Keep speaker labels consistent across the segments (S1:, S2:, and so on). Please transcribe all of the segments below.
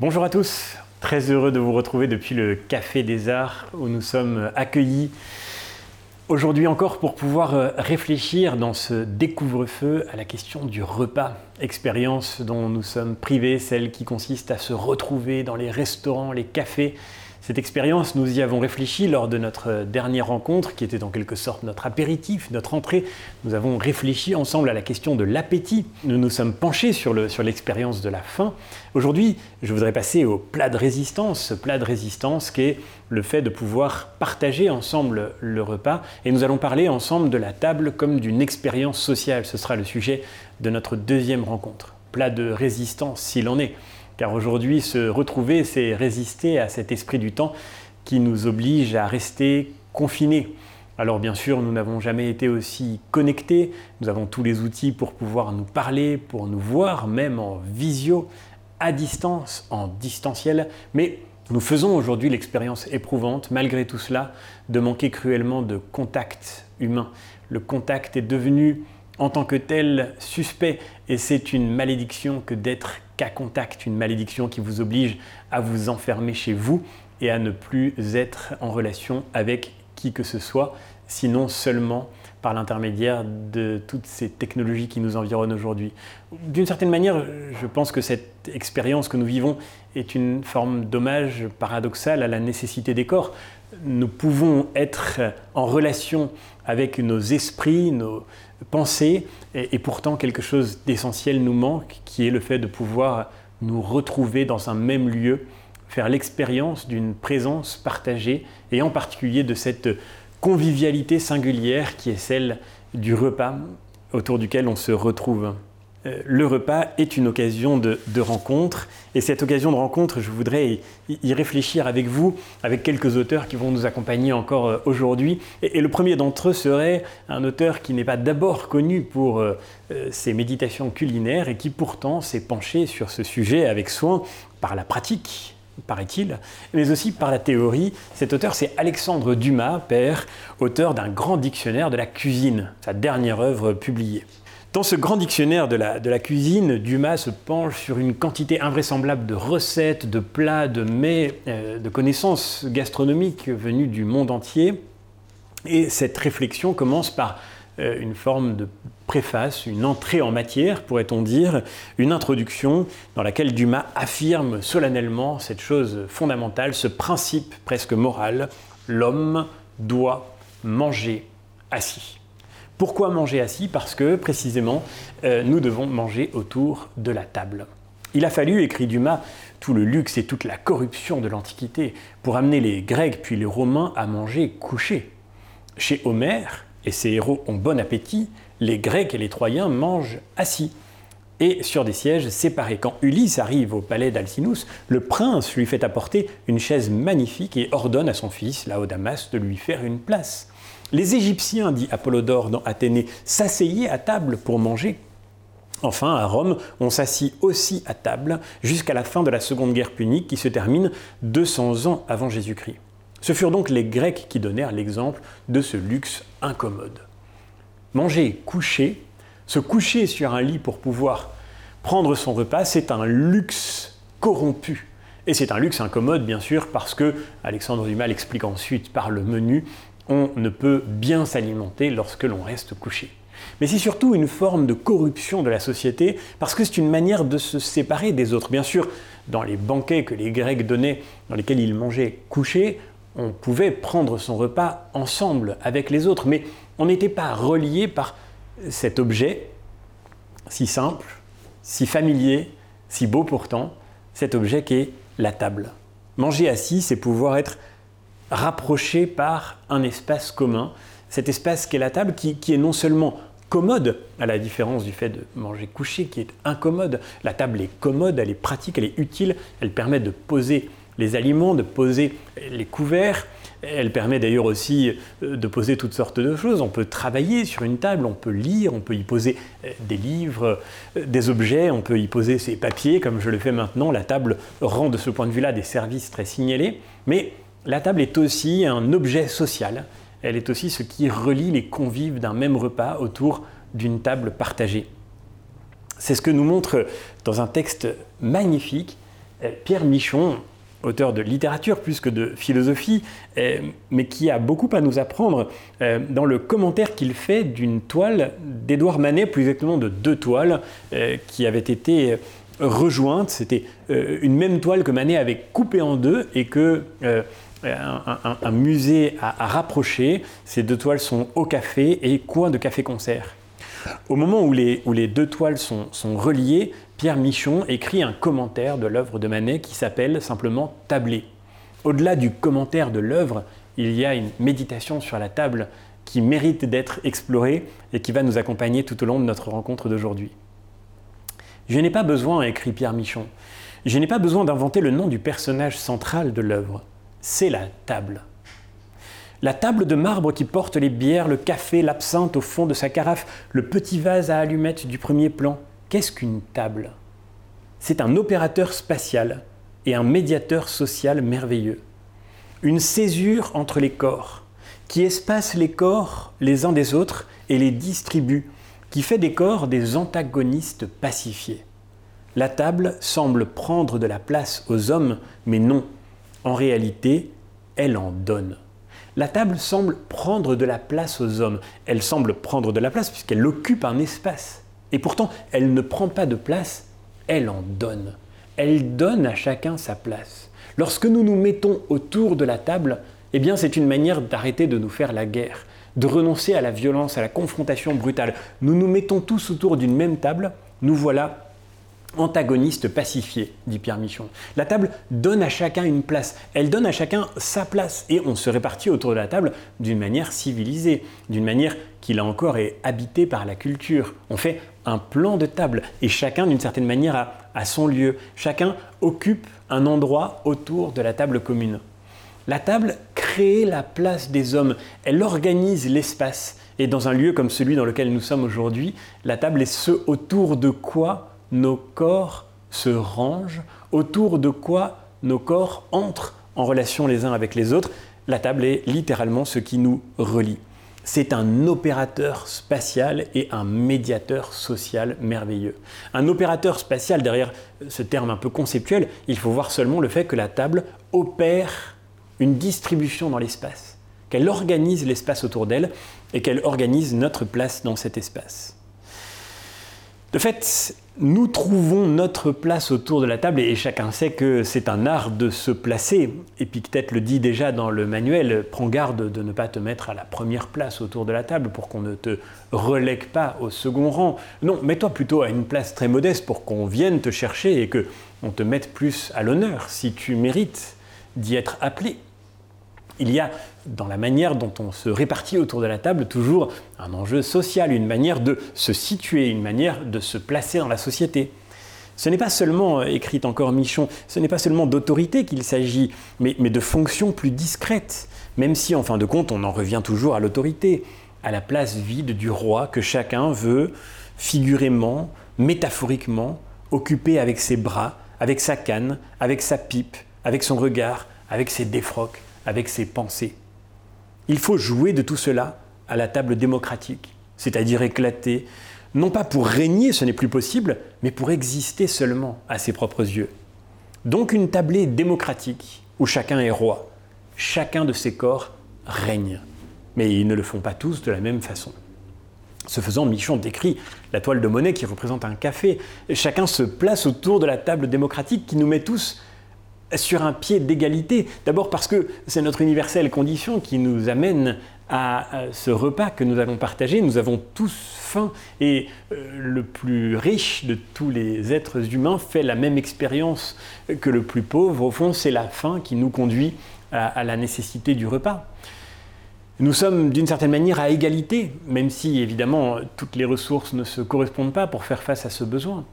S1: Bonjour à tous, très heureux de vous retrouver depuis le Café des Arts où nous sommes accueillis aujourd'hui encore pour pouvoir euh, réfléchir dans ce découvre-feu à la question du repas, expérience dont nous sommes privés, celle qui consiste à se retrouver dans les restaurants, les cafés cette expérience, nous y avons réfléchi lors de notre dernière rencontre, qui était en quelque sorte notre apéritif, notre entrée. Nous avons réfléchi ensemble à la question de l'appétit. Nous nous sommes penchés sur l'expérience sur de la faim. Aujourd'hui, je voudrais passer au plat de résistance, ce plat de résistance qui est le fait de pouvoir partager ensemble le repas. Et nous allons parler ensemble de la table comme d'une expérience sociale. Ce sera le sujet de notre deuxième rencontre. Plat de résistance, s'il en est. Car aujourd'hui, se retrouver, c'est résister à cet esprit du temps qui nous oblige à rester confinés. Alors bien sûr, nous n'avons jamais été aussi connectés, nous avons tous les outils pour pouvoir nous parler, pour nous voir, même en visio, à distance, en distanciel, mais nous faisons aujourd'hui l'expérience éprouvante, malgré tout cela, de manquer cruellement de contact humain. Le contact est devenu en tant que tel suspect et c'est une malédiction que d'être qu'à contact, une malédiction qui vous oblige à vous enfermer chez vous et à ne plus être en relation avec qui que ce soit, sinon seulement par l'intermédiaire de toutes ces technologies qui nous environnent aujourd'hui. D'une certaine manière, je pense que cette expérience que nous vivons est une forme d'hommage paradoxal à la nécessité des corps. Nous pouvons être en relation avec nos esprits, nos, pensée, et, pourtant quelque chose d'essentiel nous manque, qui est le fait de pouvoir nous retrouver dans un même lieu, faire l'expérience d'une présence partagée, et en particulier de cette convivialité singulière qui est celle du repas autour duquel on se retrouve. Euh, le repas est une occasion de, rencontre. Et cette occasion de rencontre, je voudrais y, réfléchir avec vous, avec quelques auteurs qui vont nous accompagner encore euh, aujourd'hui. Et, le premier d'entre eux serait un auteur qui n'est pas d'abord connu pour euh, ses méditations culinaires et qui pourtant s'est penché sur ce sujet avec soin par la pratique paraît-il, mais aussi par la théorie. Cet auteur, c'est Alexandre Dumas, père, auteur d'un grand dictionnaire de la cuisine, sa dernière œuvre publiée. Dans ce grand dictionnaire de la, cuisine, Dumas se penche sur une quantité invraisemblable de recettes, de plats, de mets, euh, de connaissances gastronomiques venues du monde entier. Et cette réflexion commence par euh, une forme de préface, une entrée en matière, pourrait-on dire, une introduction dans laquelle Dumas affirme solennellement cette chose fondamentale, ce principe presque moral, l'homme doit manger assis. Pourquoi manger assis Parce que précisément, euh, nous devons manger autour de la table. Il a fallu, écrit Dumas, tout le luxe et toute la corruption de l'Antiquité pour amener les Grecs puis les Romains à manger couchés. Chez Homère, et ses héros ont bon appétit, les Grecs et les Troyens mangent assis et sur des sièges séparés. Quand Ulysse arrive au palais d'Alcinous, le prince lui fait apporter une chaise magnifique et ordonne à son fils, Laodamas, de lui faire une place. Les Égyptiens, dit Apollodore dans Athénée, s'asseyaient à table pour manger. Enfin, à Rome, on s'assit aussi à table jusqu'à la fin de la Seconde Guerre punique qui se termine 200 ans avant Jésus-Christ. Ce furent donc les Grecs qui donnèrent l'exemple de ce luxe incommode. Manger couché, se coucher sur un lit pour pouvoir prendre son repas, c'est un luxe corrompu. Et c'est un luxe incommode, bien sûr, parce que Alexandre Dumas l'explique ensuite par le menu on ne peut bien s'alimenter lorsque l'on reste couché. Mais c'est surtout une forme de corruption de la société parce que c'est une manière de se séparer des autres. Bien sûr, dans les banquets que les Grecs donnaient, dans lesquels ils mangeaient couchés, on pouvait prendre son repas ensemble avec les autres, mais on n'était pas relié par cet objet si simple, si familier, si beau pourtant, cet objet qui est la table. Manger assis, c'est pouvoir être rapproché par un espace commun, cet espace qu'est la table qui, est non seulement commode, à la différence du fait de manger couché qui est incommode. La table est commode, elle est pratique, elle est utile, elle permet de poser les aliments, de poser les couverts. Elle permet d'ailleurs aussi euh, de poser toutes sortes de choses. On peut travailler sur une table, on peut lire, on peut y poser euh, des livres, euh, des objets, on peut y poser ses papiers, comme je le fais maintenant. La table rend de ce point de vue-là des services très signalés. Mais la table est aussi un objet social. Elle est aussi ce qui relie les convives d'un même repas autour d'une table partagée. C'est ce que nous montre dans un texte magnifique Pierre Michon, auteur de littérature plus que de philosophie, mais qui a beaucoup à nous apprendre dans le commentaire qu'il fait d'une toile d'Édouard Manet, plus exactement de deux toiles qui avaient été rejointes. C'était une même toile que Manet avait coupée en deux et que un, musée a, rapproché. Ces deux toiles sont au café et coin de café-concert. Au moment où les, deux toiles sont, sont, reliées, Pierre Michon écrit un commentaire de l'œuvre de Manet qui s'appelle simplement Tablé. Au-delà du commentaire de l'œuvre, il y a une méditation sur la table qui mérite d'être explorée et qui va nous accompagner tout au long de notre rencontre d'aujourd'hui. Je n'ai pas besoin, écrit Pierre Michon, je n'ai pas besoin d'inventer le nom du personnage central de l'œuvre c'est la table. La table de marbre qui porte les bières, le café, l'absinthe au fond de sa carafe, le petit vase à allumettes du premier plan. Qu'est-ce qu'une table? C'est un opérateur spatial et un médiateur social merveilleux. Une césure entre les corps, qui espace les corps les uns des autres et les distribue, qui fait des corps des antagonistes pacifiés. La table semble prendre de la place aux hommes, mais non, en réalité, elle en donne. La table semble prendre de la place aux hommes. Elle semble prendre de la place puisqu'elle occupe un espace. Et pourtant, elle ne prend pas de place, elle en donne. Elle donne à chacun sa place. Lorsque nous nous mettons autour de la table, eh bien c'est une manière d'arrêter de nous faire la guerre, de renoncer à la violence, à la confrontation brutale. Nous nous mettons tous autour d'une même table, nous voilà antagoniste pacifié, dit Pierre Michon. La table donne à chacun une place, elle donne à chacun sa place, et on se répartit autour de la table d'une manière civilisée, d'une manière qui là encore est habitée par la culture. On fait un plan de table, et chacun d'une certaine manière a, a son lieu, chacun occupe un endroit autour de la table commune. La table crée la place des hommes, elle organise l'espace, et dans un lieu comme celui dans lequel nous sommes aujourd'hui, la table est ce autour de quoi nos corps se rangent, autour de quoi nos corps entrent en relation les uns avec les autres. La table est littéralement ce qui nous relie. C'est un opérateur spatial et un médiateur social merveilleux. Un opérateur spatial, derrière ce terme un peu conceptuel, il faut voir seulement le fait que la table opère une distribution dans l'espace, qu'elle organise l'espace autour d'elle et qu'elle organise notre place dans cet espace. De fait, nous trouvons notre place autour de la table et chacun sait que c'est un art de se placer. Épictète le dit déjà dans le manuel, prends garde de ne pas te mettre à la première place autour de la table pour qu'on ne te relègue pas au second rang. Non, mets-toi plutôt à une place très modeste pour qu'on vienne te chercher et que on te mette plus à l'honneur si tu mérites d'y être appelé il y a dans la manière dont on se répartit autour de la table toujours un enjeu social, une manière de se situer, une manière de se placer dans la société. Ce n'est pas seulement, euh, écrit encore Michon, ce n'est pas seulement d'autorité qu'il s'agit, mais, de fonctions plus discrètes, même si en fin de compte on en revient toujours à l'autorité, à la place vide du roi que chacun veut figurément, métaphoriquement, occuper avec ses bras, avec sa canne, avec sa pipe, avec son regard, avec ses défroques avec ses pensées. Il faut jouer de tout cela à la table démocratique, c'est-à-dire éclater, non pas pour régner, ce n'est plus possible, mais pour exister seulement à ses propres yeux. Donc une tablée démocratique où chacun est roi, chacun de ses corps règne, mais ils ne le font pas tous de la même façon. Ce faisant, Michon décrit la toile de monnaie qui représente un café. Chacun se place autour de la table démocratique qui nous met tous sur un pied d'égalité. D'abord parce que c'est notre universelle condition qui nous amène à ce repas que nous allons partager. Nous avons tous faim et euh, le plus riche de tous les êtres humains fait la même expérience que le plus pauvre. Au fond, c'est la faim qui nous conduit à, la nécessité du repas. Nous sommes d'une certaine manière à égalité, même si évidemment toutes les ressources ne se correspondent pas pour faire face à ce besoin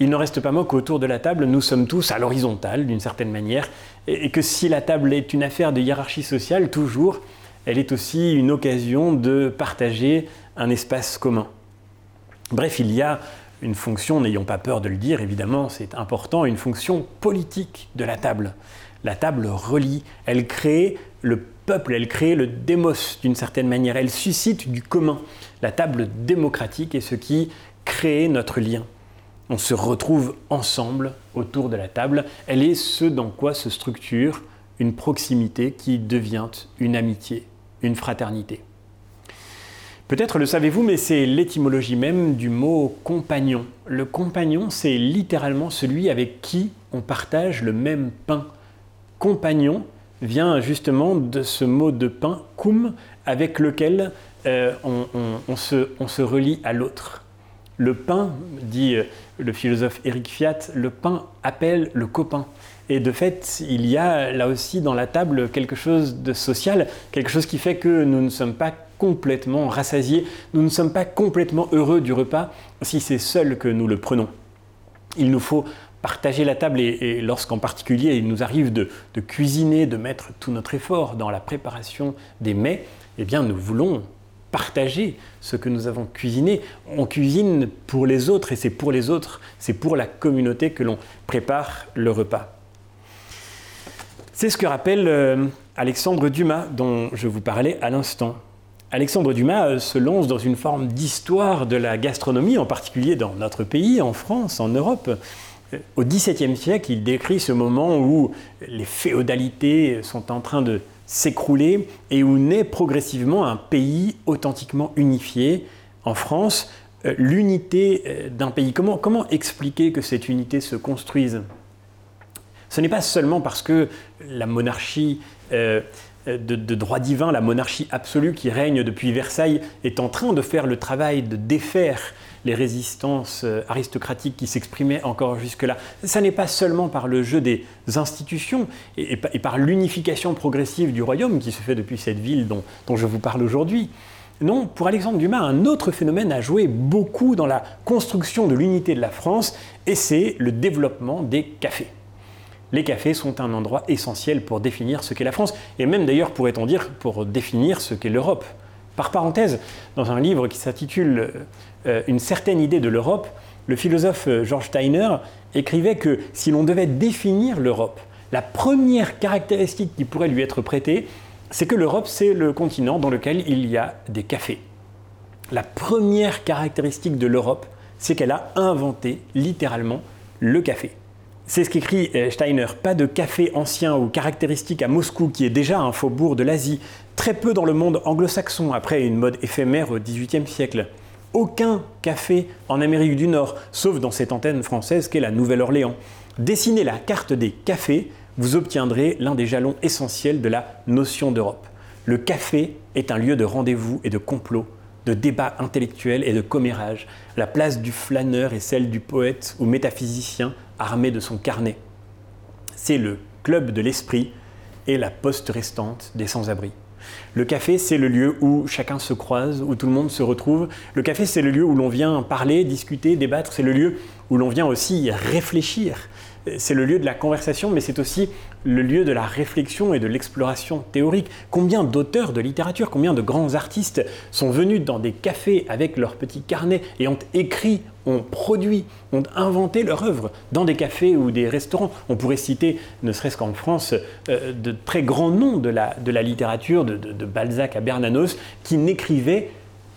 S1: il ne reste pas moins qu'autour de la table, nous sommes tous à l'horizontale d'une certaine manière, et que si la table est une affaire de hiérarchie sociale, toujours, elle est aussi une occasion de partager un espace commun. Bref, il y a une fonction, n'ayons pas peur de le dire, évidemment, c'est important, une fonction politique de la table. La table relie, elle crée le peuple, elle crée le démos d'une certaine manière, elle suscite du commun. La table démocratique est ce qui crée notre lien. On se retrouve ensemble autour de la table. Elle est ce dans quoi se structure une proximité qui devient une amitié, une fraternité. Peut-être le savez-vous, mais c'est l'étymologie même du mot compagnon. Le compagnon, c'est littéralement celui avec qui on partage le même pain. Compagnon vient justement de ce mot de pain, cum, avec lequel euh, on, se, on se relie à l'autre. Le pain, dit euh, le philosophe Éric Fiat, le pain appelle le copain. Et de fait, il y a là aussi dans la table quelque chose de social, quelque chose qui fait que nous ne sommes pas complètement rassasiés, nous ne sommes pas complètement heureux du repas si c'est seul que nous le prenons. Il nous faut partager la table et, lorsqu'en particulier il nous arrive de, de, cuisiner, de mettre tout notre effort dans la préparation des mets, eh bien nous voulons partager ce que nous avons cuisiné. On cuisine pour les autres et c'est pour les autres, c'est pour la communauté que l'on prépare le repas. C'est ce que rappelle euh, Alexandre Dumas dont je vous parlais à l'instant. Alexandre Dumas euh, se lance dans une forme d'histoire de la gastronomie, en particulier dans notre pays, en France, en Europe. Euh, au XVIIe siècle, il décrit ce moment où les féodalités sont en train de s'écrouler et où naît progressivement un pays authentiquement unifié. En France, euh, l'unité euh, d'un pays. Comment, comment expliquer que cette unité se construise? Ce n'est pas seulement parce que la monarchie euh, de, de, droit divin, la monarchie absolue qui règne depuis Versailles, est en train de faire le travail de défaire les résistances euh, aristocratiques qui s'exprimaient encore jusque-là. Ça n'est pas seulement par le jeu des institutions et, par l'unification progressive du royaume qui se fait depuis cette ville dont, je vous parle aujourd'hui. Non, pour Alexandre Dumas, un autre phénomène a joué beaucoup dans la construction de l'unité de la France, et c'est le développement des cafés. Les cafés sont un endroit essentiel pour définir ce qu'est la France, et même d'ailleurs pourrait-on dire pour définir ce qu'est l'Europe. Par parenthèse, dans un livre qui s'intitule euh, Une certaine idée de l'Europe, le philosophe euh, George Steiner écrivait que si l'on devait définir l'Europe, la première caractéristique qui pourrait lui être prêtée, c'est que l'Europe, c'est le continent dans lequel il y a des cafés. La première caractéristique de l'Europe, c'est qu'elle a inventé littéralement le café. C'est ce qu'écrit euh, Steiner. Pas de café ancien ou caractéristique à Moscou, qui est déjà un faubourg de l'Asie. Très peu dans le monde anglo-saxon, après une mode éphémère au XVIIIe siècle. Aucun café en Amérique du Nord, sauf dans cette antenne française qu'est la Nouvelle-Orléans. Dessinez la carte des cafés, vous obtiendrez l'un des jalons essentiels de la notion d'Europe. Le café est un lieu de rendez-vous et de complot, de débat intellectuel et de commérage. La place du flâneur est celle du poète ou métaphysicien armé de son carnet. C'est le club de l'esprit et la poste restante des sans-abri. Le café, c'est le lieu où chacun se croise, où tout le monde se retrouve. Le café, c'est le lieu où l'on vient parler, discuter, débattre. C'est le lieu où l'on vient aussi réfléchir c'est le lieu de la conversation, mais c'est aussi le lieu de la réflexion et de l'exploration théorique. Combien d'auteurs de littérature, combien de grands artistes sont venus dans des cafés avec leurs petits carnets et ont écrit, ont produit, ont inventé leur œuvre dans des cafés ou des restaurants. On pourrait citer, ne serait-ce qu'en France, euh, de très grands noms de la, littérature, de, de Balzac à Bernanos, qui n'écrivaient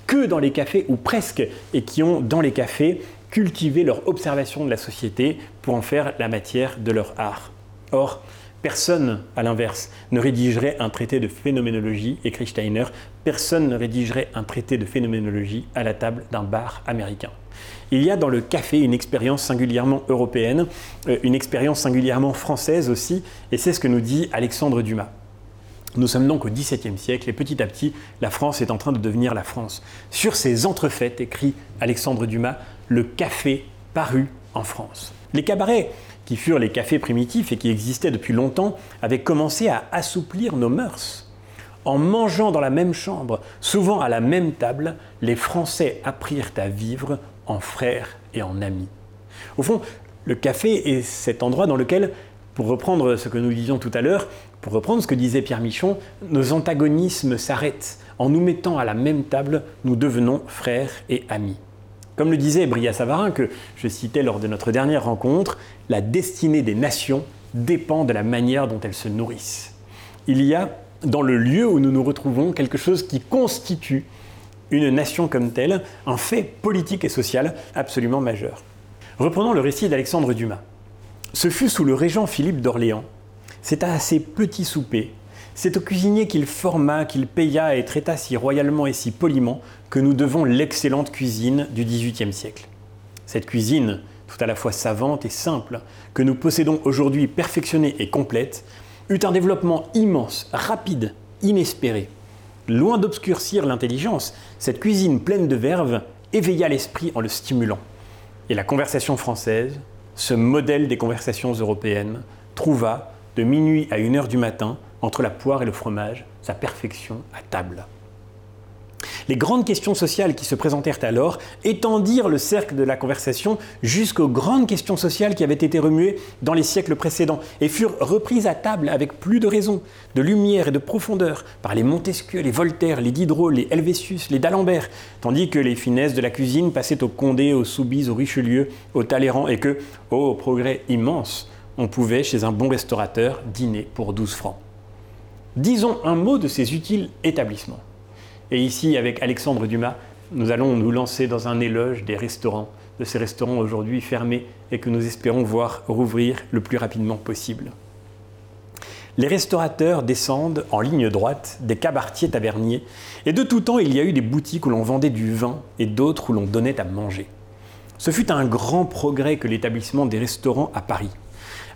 S1: que dans les cafés, ou presque, et qui ont dans les cafés cultiver leur observation de la société pour en faire la matière de leur art. Or, personne, à l'inverse, ne rédigerait un traité de phénoménologie, écrit Steiner, personne ne rédigerait un traité de phénoménologie à la table d'un bar américain. Il y a dans le café une expérience singulièrement européenne, euh, une expérience singulièrement française aussi, et c'est ce que nous dit Alexandre Dumas. Nous sommes donc au XVIIe siècle et petit à petit, la France est en train de devenir la France. Sur ces entrefaites, écrit Alexandre Dumas, le café parut en France. Les cabarets, qui furent les cafés primitifs et qui existaient depuis longtemps, avaient commencé à assouplir nos mœurs. En mangeant dans la même chambre, souvent à la même table, les Français apprirent à vivre en frères et en amis. Au fond, le café est cet endroit dans lequel, pour reprendre ce que nous disions tout à l'heure, pour reprendre ce que disait Pierre Michon, nos antagonismes s'arrêtent. En nous mettant à la même table, nous devenons frères et amis. Comme le disait Bria Savarin, que je citais lors de notre dernière rencontre, la destinée des nations dépend de la manière dont elles se nourrissent. Il y a dans le lieu où nous nous retrouvons quelque chose qui constitue une nation comme telle, un fait politique et social absolument majeur. Reprenons le récit d'Alexandre Dumas. Ce fut sous le régent Philippe d'Orléans. C'est à ses petits soupers, c'est au cuisinier qu'il forma, qu'il paya et traita si royalement et si poliment que nous devons l'excellente cuisine du XVIIIe siècle. Cette cuisine, tout à la fois savante et simple, que nous possédons aujourd'hui perfectionnée et complète, eut un développement immense, rapide, inespéré. Loin d'obscurcir l'intelligence, cette cuisine pleine de verve éveilla l'esprit en le stimulant. Et la conversation française, ce modèle des conversations européennes, trouva, de minuit à une heure du matin, entre la poire et le fromage, sa perfection à table. Les grandes questions sociales qui se présentèrent alors étendirent le cercle de la conversation jusqu'aux grandes questions sociales qui avaient été remuées dans les siècles précédents et furent reprises à table avec plus de raison, de lumière et de profondeur par les Montesquieu, les Voltaire, les Diderot, les Helvétius, les d'Alembert, tandis que les finesses de la cuisine passaient au Condé, au Soubise, au Richelieu, au Talleyrand et que, ô progrès immense, on pouvait, chez un bon restaurateur, dîner pour 12 francs. Disons un mot de ces utiles établissements. Et ici, avec Alexandre Dumas, nous allons nous lancer dans un éloge des restaurants, de ces restaurants aujourd'hui fermés et que nous espérons voir rouvrir le plus rapidement possible. Les restaurateurs descendent en ligne droite des cabaretiers taverniers, et de tout temps il y a eu des boutiques où l'on vendait du vin et d'autres où l'on donnait à manger. Ce fut un grand progrès que l'établissement des restaurants à Paris.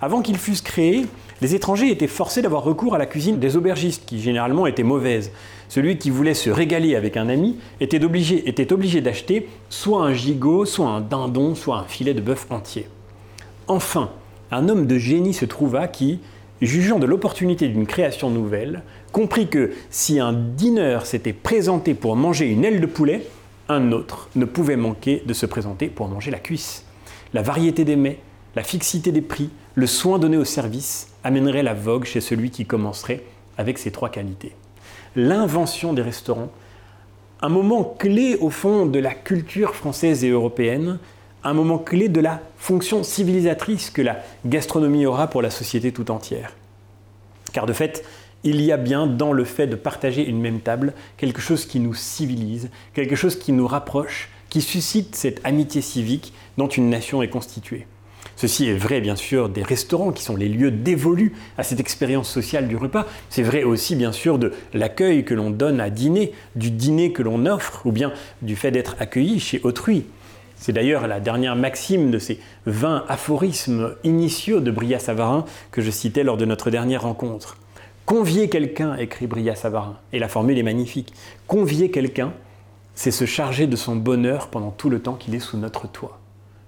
S1: Avant qu'ils fussent créés, les étrangers étaient forcés d'avoir recours à la cuisine des aubergistes, qui généralement était mauvaise. Celui qui voulait se régaler avec un ami était obligé, d'acheter soit un gigot, soit un dindon, soit un filet de bœuf entier. Enfin, un homme de génie se trouva qui, jugeant de l'opportunité d'une création nouvelle, comprit que si un dîner s'était présenté pour manger une aile de poulet, un autre ne pouvait manquer de se présenter pour manger la cuisse. La variété des mets, la fixité des prix, le soin donné au service amènerait la vogue chez celui qui commencerait avec ces trois qualités. L'invention des restaurants, un moment clé au fond de la culture française et européenne, un moment clé de la fonction civilisatrice que la gastronomie aura pour la société tout entière. Car de fait, il y a bien dans le fait de partager une même table quelque chose qui nous civilise, quelque chose qui nous rapproche, qui suscite cette amitié civique dont une nation est constituée. Ceci est vrai bien sûr des restaurants qui sont les lieux dévolus à cette expérience sociale du repas. C'est vrai aussi bien sûr de l'accueil que l'on donne à dîner, du dîner que l'on offre ou bien du fait d'être accueilli chez autrui. C'est d'ailleurs la dernière maxime de ces 20 aphorismes initiaux de Bria Savarin que je citais lors de notre dernière rencontre. Convier quelqu'un, écrit Bria Savarin, et la formule est magnifique. Convier quelqu'un, c'est se charger de son bonheur pendant tout le temps qu'il est sous notre toit.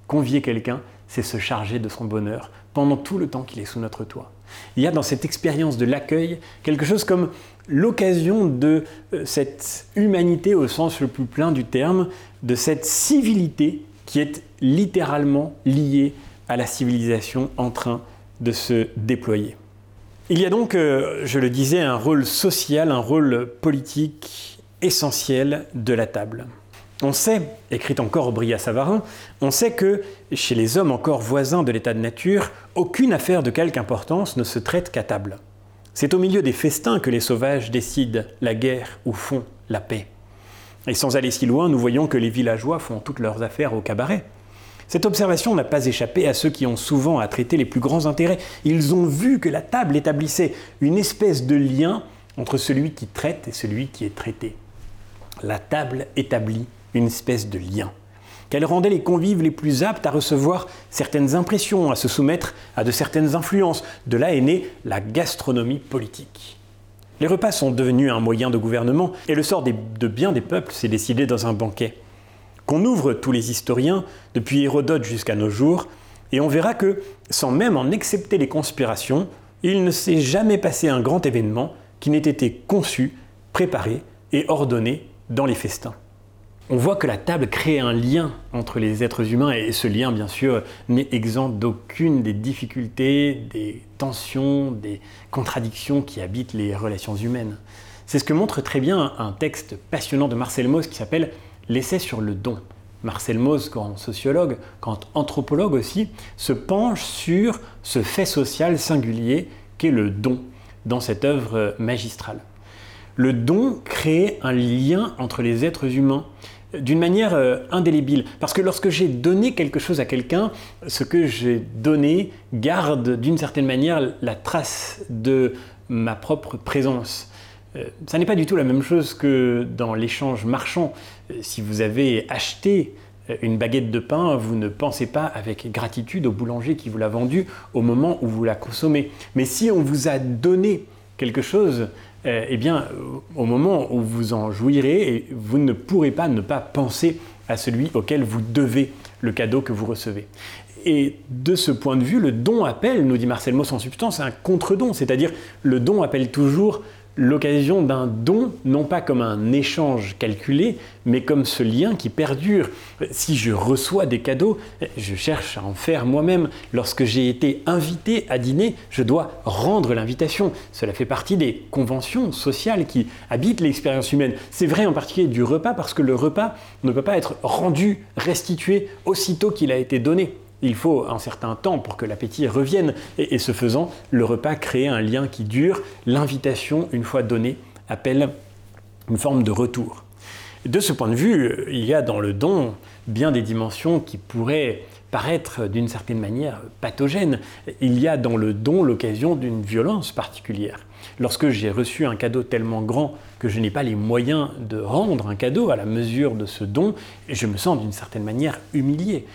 S1: Convier quelqu'un, c'est se charger de son bonheur pendant tout le temps qu'il est sous notre toit. Il y a dans cette expérience de l'accueil quelque chose comme l'occasion de euh, cette humanité au sens le plus plein du terme, de cette civilité qui est littéralement liée à la civilisation en train de se déployer. Il y a donc, euh, je le disais, un rôle social, un rôle politique essentiel de la table. On sait, écrit encore Bria Savarin, on sait que chez les hommes encore voisins de l'état de nature, aucune affaire de quelque importance ne se traite qu'à table. C'est au milieu des festins que les sauvages décident la guerre ou font la paix. Et sans aller si loin, nous voyons que les villageois font toutes leurs affaires au cabaret. Cette observation n'a pas échappé à ceux qui ont souvent à traiter les plus grands intérêts. Ils ont vu que la table établissait une espèce de lien entre celui qui traite et celui qui est traité. La table établit une espèce de lien, qu'elle rendait les convives les plus aptes à recevoir certaines impressions, à se soumettre à de certaines influences. De là est née la gastronomie politique. Les repas sont devenus un moyen de gouvernement et le sort de bien des peuples s'est décidé dans un banquet. Qu'on ouvre tous les historiens, depuis Hérodote jusqu'à nos jours, et on verra que, sans même en accepter les conspirations, il ne s'est jamais passé un grand événement qui n'ait été conçu, préparé et ordonné dans les festins on voit que la table crée un lien entre les êtres humains et ce lien, bien sûr, n'est exempt d'aucune des difficultés, des tensions, des contradictions qui habitent les relations humaines. C'est ce que montre très bien un texte passionnant de Marcel Mauss qui s'appelle L'essai sur le don. Marcel Mauss, grand sociologue, grand anthropologue aussi, se penche sur ce fait social singulier qu'est le don dans cette œuvre magistrale. Le don crée un lien entre les êtres humains d'une manière euh, indélébile. Parce que lorsque j'ai donné quelque chose à quelqu'un, ce que j'ai donné garde d'une certaine manière la trace de ma propre présence. Euh, ça n'est pas du tout la même chose que dans l'échange marchand. Euh, si vous avez acheté une baguette de pain, vous ne pensez pas avec gratitude au boulanger qui vous l'a vendue au moment où vous la consommez. Mais si on vous a donné quelque chose, euh, eh bien, au moment où vous en jouirez, vous ne pourrez pas ne pas penser à celui auquel vous devez le cadeau que vous recevez. Et de ce point de vue, le don appelle, nous dit Marcel Mauss en substance, un contre-don, c'est-à-dire le don appelle toujours l'occasion d'un don, non pas comme un échange calculé, mais comme ce lien qui perdure. Si je reçois des cadeaux, je cherche à en faire moi-même. Lorsque j'ai été invité à dîner, je dois rendre l'invitation. Cela fait partie des conventions sociales qui habitent l'expérience humaine. C'est vrai en particulier du repas, parce que le repas ne peut pas être rendu, restitué aussitôt qu'il a été donné. Il faut un certain temps pour que l'appétit revienne. Et, ce faisant, le repas crée un lien qui dure. L'invitation, une fois donnée, appelle une forme de retour. De ce point de vue, il y a dans le don bien des dimensions qui pourraient paraître d'une certaine manière pathogènes. Il y a dans le don l'occasion d'une violence particulière. Lorsque j'ai reçu un cadeau tellement grand que je n'ai pas les moyens de rendre un cadeau à la mesure de ce don, je me sens d'une certaine manière humilié.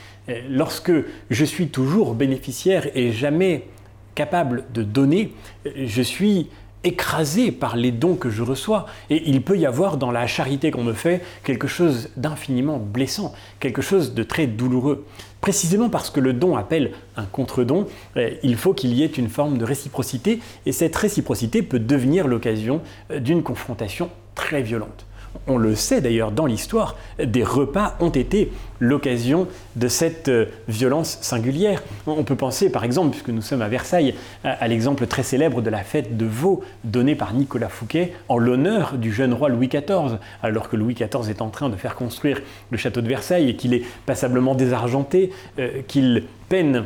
S1: Lorsque je suis toujours bénéficiaire et jamais capable de donner, je suis écrasé par les dons que je reçois. Et il peut y avoir dans la charité qu'on me fait quelque chose d'infiniment blessant, quelque chose de très douloureux. Précisément parce que le don appelle un contre-don, eh, il faut qu'il y ait une forme de réciprocité, et cette réciprocité peut devenir l'occasion euh, d'une confrontation très violente on le sait d'ailleurs dans l'histoire, des repas ont été l'occasion de cette euh, violence singulière. On peut penser par exemple, puisque nous sommes à Versailles, à l'exemple très célèbre de la fête de veau donnée par Nicolas Fouquet en l'honneur du jeune roi Louis XIV, alors que Louis XIV est en train de faire construire le château de Versailles et qu'il est passablement désargenté, euh, qu'il peine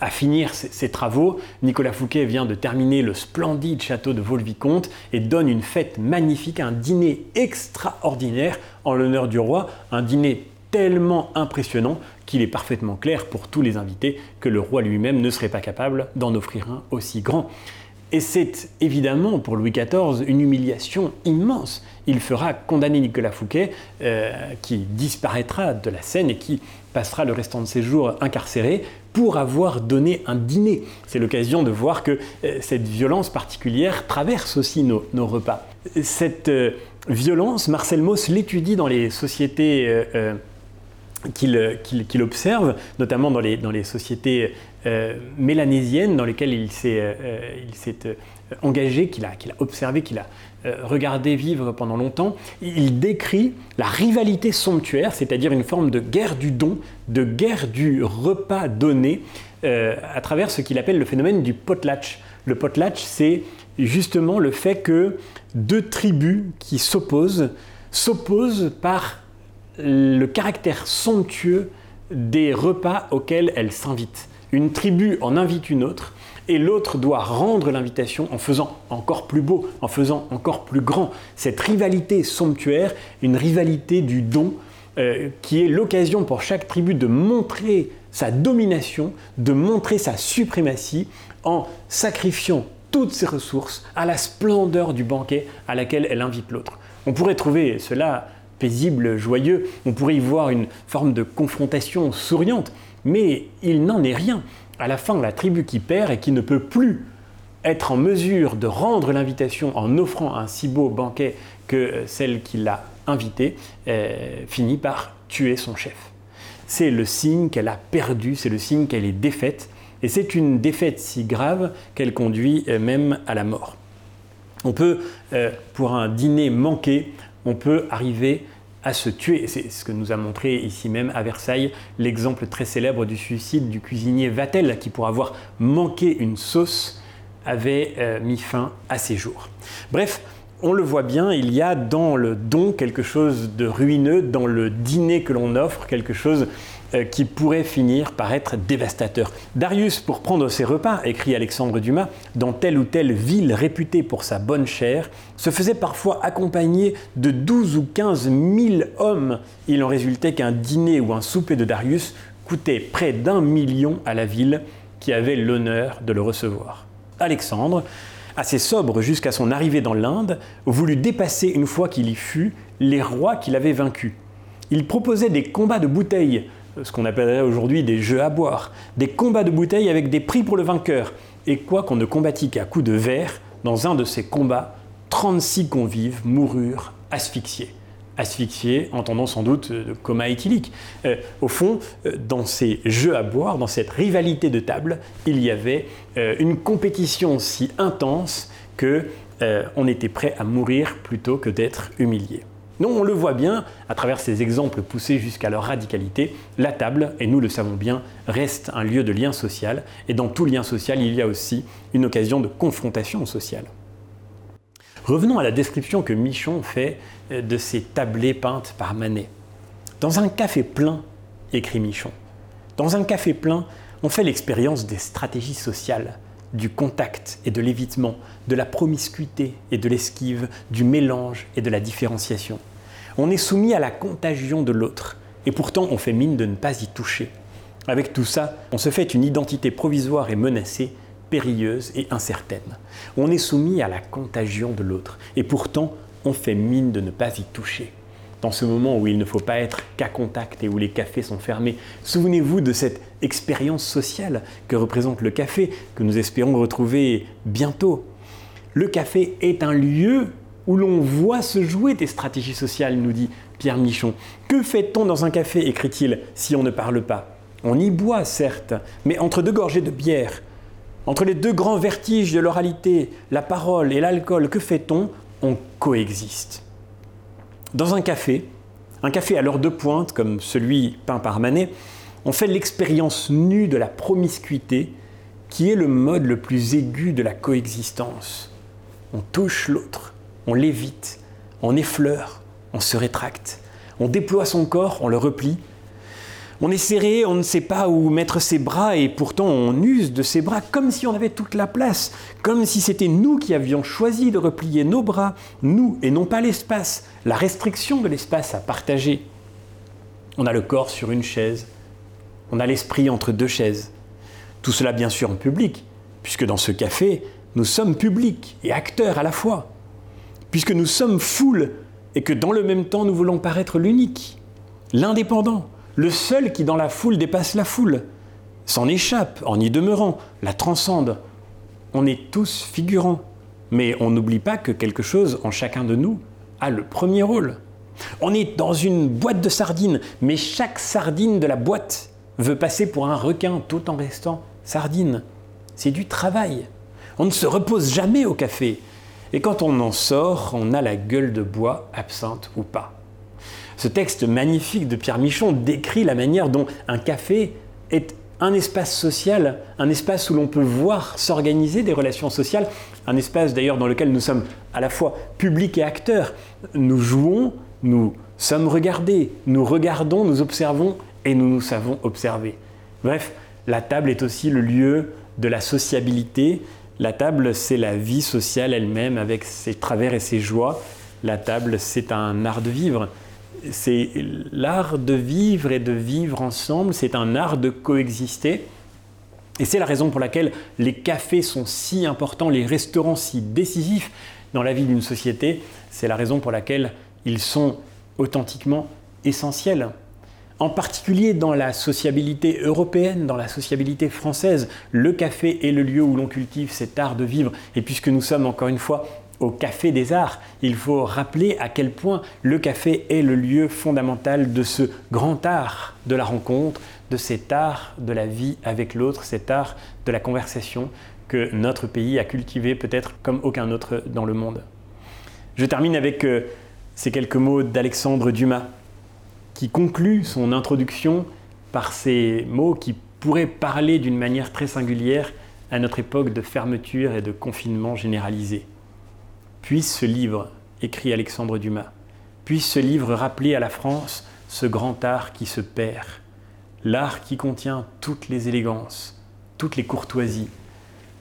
S1: à finir ses, travaux, Nicolas Fouquet vient de terminer le splendide château de Vaux-le-Vicomte et donne une fête magnifique, un dîner extraordinaire en l'honneur du roi, un dîner tellement impressionnant qu'il est parfaitement clair pour tous les invités que le roi lui-même ne serait pas capable d'en offrir un aussi grand. Et c'est évidemment pour Louis XIV une humiliation immense. Il fera condamner Nicolas Fouquet, euh, qui disparaîtra de la scène et qui passera le restant de ses jours incarcéré pour avoir donné un dîner. C'est l'occasion de voir que euh, cette violence particulière traverse aussi nos, repas. Cette euh, violence, Marcel Mauss l'étudie dans les sociétés qu'il observe, notamment dans les, sociétés euh, mélanésienne dans lesquelles il s'est euh, euh, engagé, qu'il a, observé, qu'il a regardé vivre pendant longtemps, il décrit la rivalité somptuaire, c'est-à-dire une forme de guerre du don, de guerre du repas donné, à travers ce qu'il appelle le phénomène du potlatch. Le potlatch, c'est justement le fait que deux tribus qui s'opposent s'opposent par le caractère somptueux des repas auxquels elles s'invitent. Une tribu en invite une autre, et l'autre doit rendre l'invitation en faisant encore plus beau, en faisant encore plus grand. Cette rivalité somptuaire, une rivalité du don, euh, qui est l'occasion pour chaque tribu de montrer sa domination, de montrer sa suprématie en sacrifiant toutes ses ressources à la splendeur du banquet à laquelle elle invite l'autre. On pourrait trouver cela paisible, joyeux, on pourrait y voir une forme de confrontation souriante, mais il n'en est rien. À la fin, la tribu qui perd et qui ne peut plus être en mesure de rendre l'invitation en offrant un si beau banquet que celle qui l'a invitée, euh, finit par tuer son chef. C'est le signe qu'elle a perdu, c'est le signe qu'elle est défaite, et c'est une défaite si grave qu'elle conduit euh, même à la mort. On peut, euh, pour un dîner manqué, on peut arriver à se tuer. C'est ce que nous a montré ici même à Versailles l'exemple très célèbre du suicide du cuisinier Vatel qui, pour avoir manqué une sauce, avait euh, mis fin à ses jours. Bref, on le voit bien, il y a dans le don quelque chose de ruineux, dans le dîner que l'on offre quelque chose qui pourrait finir par être dévastateur. Darius, pour prendre ses repas, écrit Alexandre Dumas, dans telle ou telle ville réputée pour sa bonne chair, se faisait parfois accompagner de 12 ou 15 000 hommes. Il en résultait qu'un dîner ou un souper de Darius coûtait près d'un million à la ville qui avait l'honneur de le recevoir. Alexandre, assez sobre jusqu'à son arrivée dans l'Inde, voulut dépasser une fois qu'il y fut les rois qu'il avait vaincus. Il proposait des combats de bouteilles, ce qu'on appellerait aujourd'hui des jeux à boire, des combats de bouteilles avec des prix pour le vainqueur. Et quoi qu'on ne combattît qu'à coups de verre, dans un de ces combats, 36 convives moururent asphyxiés asphyxiés, entendant sans doute de coma éthylique. Euh, au fond, euh, dans ces jeux à boire, dans cette rivalité de table, il y avait euh, une compétition si intense que on était prêt à mourir plutôt que d'être humilié. Non, on le voit bien, à travers ces exemples poussés jusqu'à leur radicalité, la table, et nous le savons bien, reste un lieu de lien social, et dans tout lien social, il y a aussi une occasion de confrontation sociale. Revenons à la description que Michon fait euh, de ces tablés peintes par Manet. Dans un café plein, écrit Michon, dans un café plein, on fait l'expérience des stratégies sociales, du contact et de l'évitement, de la promiscuité et de l'esquive, du mélange et de la différenciation. On est soumis à la contagion de l'autre, et pourtant on fait mine de ne pas y toucher. Avec tout ça, on se fait une identité provisoire et menacée, périlleuse et incertaine. On est soumis à la contagion de l'autre, et pourtant on fait mine de ne pas y toucher dans ce moment où il ne faut pas être qu'à contact et où les cafés sont fermés. Souvenez-vous de cette expérience sociale que représente le café, que nous espérons retrouver bientôt. Le café est un lieu où l'on voit se jouer des stratégies sociales, nous dit Pierre Michon. Que fait-on dans un café, écrit-il, si on ne parle pas? On y boit, certes, mais entre deux gorgées de bière, entre les deux grands vertiges de l'oralité, la parole et l'alcool, que fait-on? On coexiste. Dans un café, un café à l'heure de pointe, comme celui peint par Manet, on fait l'expérience nue de la promiscuité, qui est le mode le plus aigu de la coexistence. On touche l'autre, on l'évite, on effleure, on se rétracte, on déploie son corps, on le replie, on est serré, on ne sait pas où mettre ses bras et pourtant on use de ses bras comme si on avait toute la place, comme si c'était nous qui avions choisi de replier nos bras, nous et non pas l'espace, la restriction de l'espace à partager. On a le corps sur une chaise, on a l'esprit entre deux chaises. Tout cela bien sûr en public, puisque dans ce café, nous sommes publics et acteurs à la fois, puisque nous sommes foule et que dans le même temps nous voulons paraître l'unique, l'indépendant le seul qui dans la foule dépasse la foule, s'en échappe en y demeurant, la transcende. On est tous figurants, mais on n'oublie pas que quelque chose en chacun de nous a le premier rôle. On est dans une boîte de sardines, mais chaque sardine de la boîte veut passer pour un requin tout en restant sardine. C'est du travail. On ne se repose jamais au café. Et quand on en sort, on a la gueule de bois, absente ou pas. Ce texte magnifique de Pierre Michon décrit la manière dont un café est un espace social, un espace où l'on peut voir s'organiser des relations sociales, un espace d'ailleurs dans lequel nous sommes à la fois publics et acteurs. Nous jouons, nous sommes regardés, nous regardons, nous observons et nous nous savons observer. Bref, la table est aussi le lieu de la sociabilité. La table, c'est la vie sociale elle-même avec ses travers et ses joies. La table, c'est un art de vivre c'est l'art de vivre et de vivre ensemble, c'est un art de coexister. Et c'est la raison pour laquelle les cafés sont si importants, les restaurants si décisifs dans la vie d'une société. C'est la raison pour laquelle ils sont authentiquement essentiels. En particulier dans la sociabilité européenne, dans la sociabilité française, le café est le lieu où l'on cultive cet art de vivre. Et puisque nous sommes encore une fois au Café des Arts. Il faut rappeler à quel point le café est le lieu fondamental de ce grand art de la rencontre, de cet art de la vie avec l'autre, cet art de la conversation que notre pays a cultivé peut-être comme aucun autre dans le monde. Je termine avec euh, ces quelques mots d'Alexandre Dumas, qui conclut son introduction par ces mots qui pourraient parler d'une manière très singulière à notre époque de fermeture et de confinement généralisé. Puisse ce livre, écrit Alexandre Dumas, puisse ce livre rappeler à la France ce grand art qui se perd, l'art qui contient toutes les élégances, toutes les courtoisies,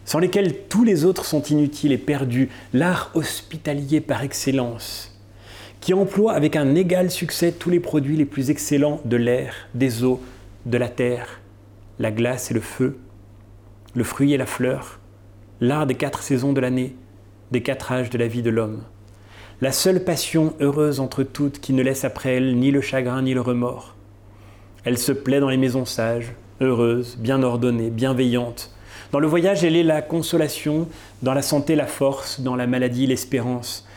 S1: sans lesquelles tous les autres sont inutiles et perdus, l'art hospitalier par excellence, qui emploie avec un égal succès tous les produits les plus excellents de l'air, des eaux, de la terre, la glace et le feu, le fruit et la fleur, l'art des quatre saisons de l'année, des quatre âges de la vie de l'homme. La seule passion heureuse entre toutes qui ne laisse après elle ni le chagrin ni le remords. Elle se plaît dans les maisons sages, heureuses, bien ordonnées, bienveillantes. Dans le voyage, elle est la consolation, dans la santé, la force, dans la maladie, l'espérance.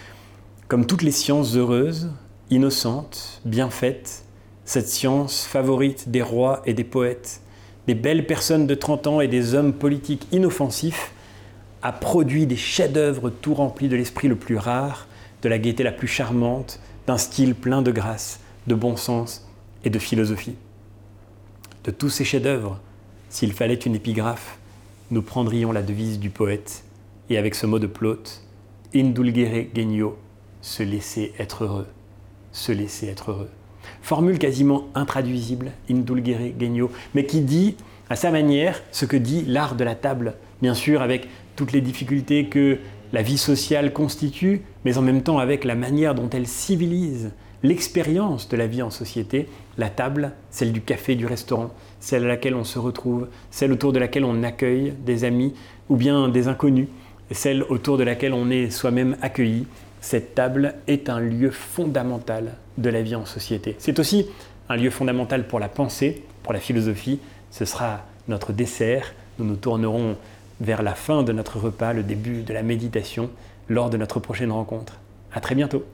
S1: Comme toutes les sciences heureuses, innocentes, bien faites, cette science favorite des rois et des poètes, des belles personnes de 30 ans et des hommes politiques inoffensifs, a produit des chefs-d'œuvre tout remplis de l'esprit le plus rare, de la gaieté la plus charmante, d'un style plein de grâce, de bon sens et de philosophie. De tous ces chefs-d'œuvre, s'il fallait une épigraphe, nous prendrions la devise du poète, et avec ce mot de Plaute, indulgere genio, se laisser être heureux, se laisser être heureux. Formule quasiment intraduisible, indulgere genio, mais qui dit à sa manière ce que dit l'art de la table, bien sûr avec toutes les difficultés que la vie sociale constitue, mais en même temps avec la manière dont elle civilise l'expérience de la vie en société, la table, celle du café, du restaurant, celle à laquelle on se retrouve, celle autour de laquelle on accueille des amis ou bien des inconnus, celle autour de laquelle on est soi-même accueilli, cette table est un lieu fondamental de la vie en société. C'est aussi un lieu fondamental pour la pensée, pour la philosophie. Ce sera notre dessert. Nous nous tournerons vers la fin de notre repas, le début de la méditation, lors de notre prochaine rencontre. À très bientôt.